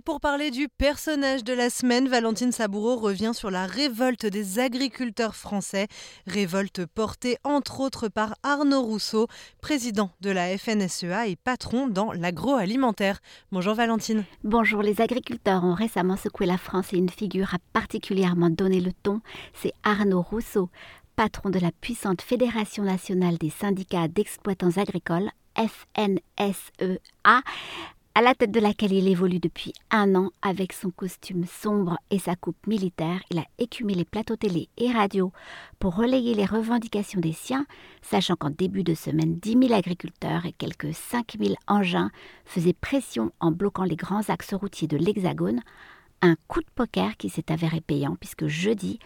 pour parler du personnage de la semaine, Valentine Saboureau revient sur la révolte des agriculteurs français, révolte portée entre autres par Arnaud Rousseau, président de la FNSEA et patron dans l'agroalimentaire. Bonjour Valentine. Bonjour, les agriculteurs ont récemment secoué la France et une figure a particulièrement donné le ton, c'est Arnaud Rousseau, patron de la puissante Fédération nationale des syndicats d'exploitants agricoles, FNSEA, à la tête de laquelle il évolue depuis un an avec son costume sombre et sa coupe militaire, il a écumé les plateaux télé et radio pour relayer les revendications des siens, sachant qu'en début de semaine, 10 000 agriculteurs et quelques 5 000 engins faisaient pression en bloquant les grands axes routiers de l'Hexagone, un coup de poker qui s'est avéré payant puisque jeudi,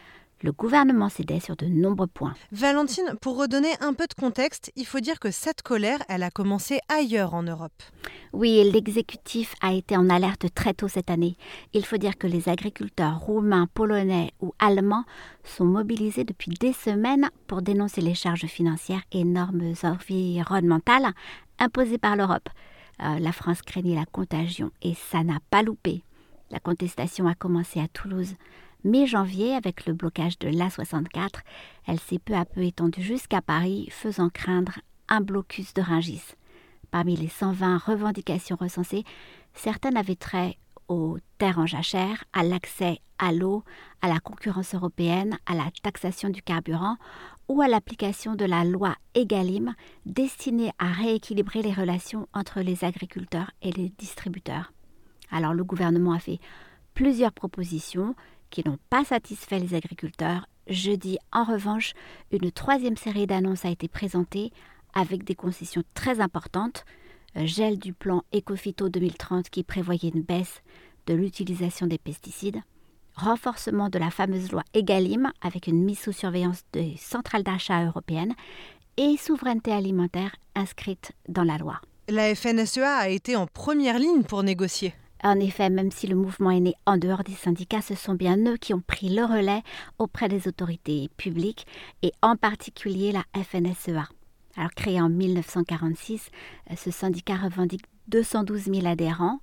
le gouvernement cédait sur de nombreux points. Valentine, pour redonner un peu de contexte, il faut dire que cette colère, elle a commencé ailleurs en Europe. Oui, l'exécutif a été en alerte très tôt cette année. Il faut dire que les agriculteurs roumains, polonais ou allemands sont mobilisés depuis des semaines pour dénoncer les charges financières et normes environnementales imposées par l'Europe. Euh, la France craignait la contagion et ça n'a pas loupé. La contestation a commencé à Toulouse mi-janvier avec le blocage de l'A64. Elle s'est peu à peu étendue jusqu'à Paris, faisant craindre un blocus de Ringis. Parmi les 120 revendications recensées, certaines avaient trait aux terres en jachère, à l'accès à l'eau, à la concurrence européenne, à la taxation du carburant ou à l'application de la loi EGalim destinée à rééquilibrer les relations entre les agriculteurs et les distributeurs. Alors le gouvernement a fait plusieurs propositions qui n'ont pas satisfait les agriculteurs. Jeudi, en revanche, une troisième série d'annonces a été présentée avec des concessions très importantes. Euh, gel du plan Ecofito 2030 qui prévoyait une baisse de l'utilisation des pesticides. Renforcement de la fameuse loi EGalim avec une mise sous surveillance des centrales d'achat européennes et souveraineté alimentaire inscrite dans la loi. La FNSEA a été en première ligne pour négocier. En effet, même si le mouvement est né en dehors des syndicats, ce sont bien eux qui ont pris le relais auprès des autorités publiques et en particulier la FNSEA. Alors créé en 1946, euh, ce syndicat revendique 212 000 adhérents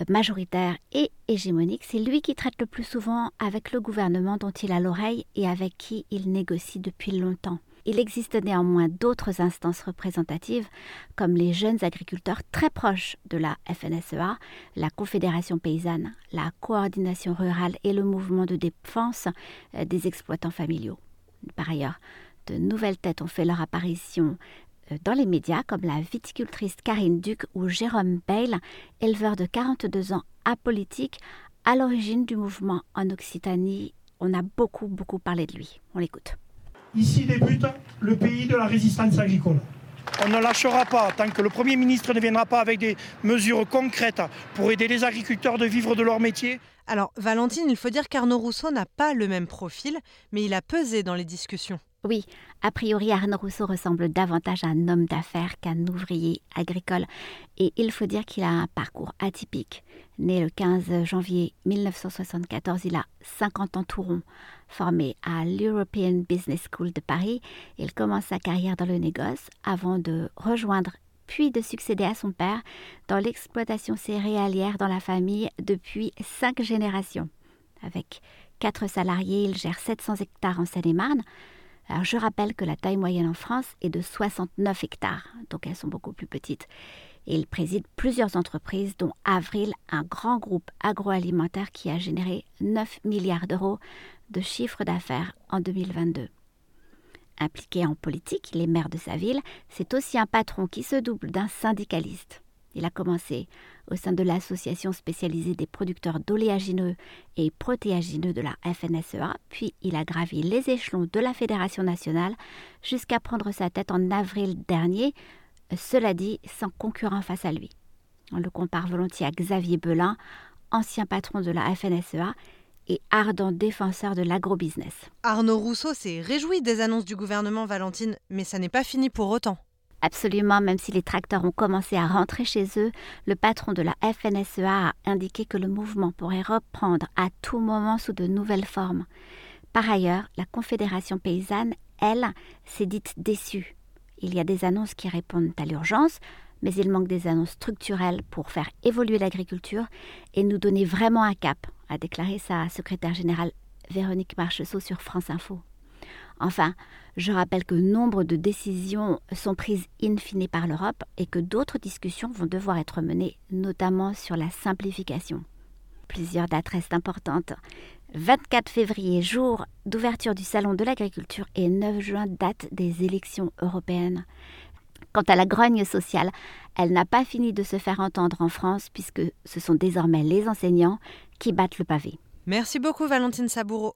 euh, majoritaires et hégémoniques. C'est lui qui traite le plus souvent avec le gouvernement dont il a l'oreille et avec qui il négocie depuis longtemps. Il existe néanmoins d'autres instances représentatives, comme les jeunes agriculteurs très proches de la FNSEA, la Confédération paysanne, la coordination rurale et le mouvement de défense euh, des exploitants familiaux. Par ailleurs, de nouvelles têtes ont fait leur apparition euh, dans les médias, comme la viticultrice Karine Duc ou Jérôme Bale, éleveur de 42 ans apolitique, à l'origine du mouvement en Occitanie. On a beaucoup, beaucoup parlé de lui. On l'écoute. Ici débute le pays de la résistance agricole. On ne lâchera pas tant que le Premier ministre ne viendra pas avec des mesures concrètes pour aider les agriculteurs de vivre de leur métier. Alors, Valentine, il faut dire qu'Arnaud Rousseau n'a pas le même profil, mais il a pesé dans les discussions. Oui, a priori, Arnaud Rousseau ressemble davantage à un homme d'affaires qu'un ouvrier agricole. Et il faut dire qu'il a un parcours atypique. Né le 15 janvier 1974, il a 50 ans tout rond. Formé à l'European Business School de Paris, il commence sa carrière dans le négoce avant de rejoindre puis de succéder à son père dans l'exploitation céréalière dans la famille depuis cinq générations. Avec quatre salariés, il gère 700 hectares en Seine-et-Marne. Alors je rappelle que la taille moyenne en France est de 69 hectares, donc elles sont beaucoup plus petites. Et il préside plusieurs entreprises, dont Avril, un grand groupe agroalimentaire qui a généré 9 milliards d'euros de chiffre d'affaires en 2022. Impliqué en politique, les maires de sa ville, c'est aussi un patron qui se double d'un syndicaliste. Il a commencé au sein de l'association spécialisée des producteurs d'oléagineux et protéagineux de la FNSEA, puis il a gravi les échelons de la Fédération nationale jusqu'à prendre sa tête en avril dernier, cela dit sans concurrent face à lui. On le compare volontiers à Xavier Belin, ancien patron de la FNSEA et ardent défenseur de l'agrobusiness. Arnaud Rousseau s'est réjoui des annonces du gouvernement Valentine, mais ça n'est pas fini pour autant. Absolument, même si les tracteurs ont commencé à rentrer chez eux, le patron de la FNSEA a indiqué que le mouvement pourrait reprendre à tout moment sous de nouvelles formes. Par ailleurs, la Confédération paysanne, elle, s'est dite déçue. Il y a des annonces qui répondent à l'urgence, mais il manque des annonces structurelles pour faire évoluer l'agriculture et nous donner vraiment un cap, a déclaré sa secrétaire générale Véronique Marcheseau sur France Info. Enfin, je rappelle que nombre de décisions sont prises in fine par l'Europe et que d'autres discussions vont devoir être menées, notamment sur la simplification. Plusieurs dates restent importantes. 24 février, jour d'ouverture du Salon de l'agriculture, et 9 juin, date des élections européennes. Quant à la grogne sociale, elle n'a pas fini de se faire entendre en France puisque ce sont désormais les enseignants qui battent le pavé. Merci beaucoup Valentine Saboureau.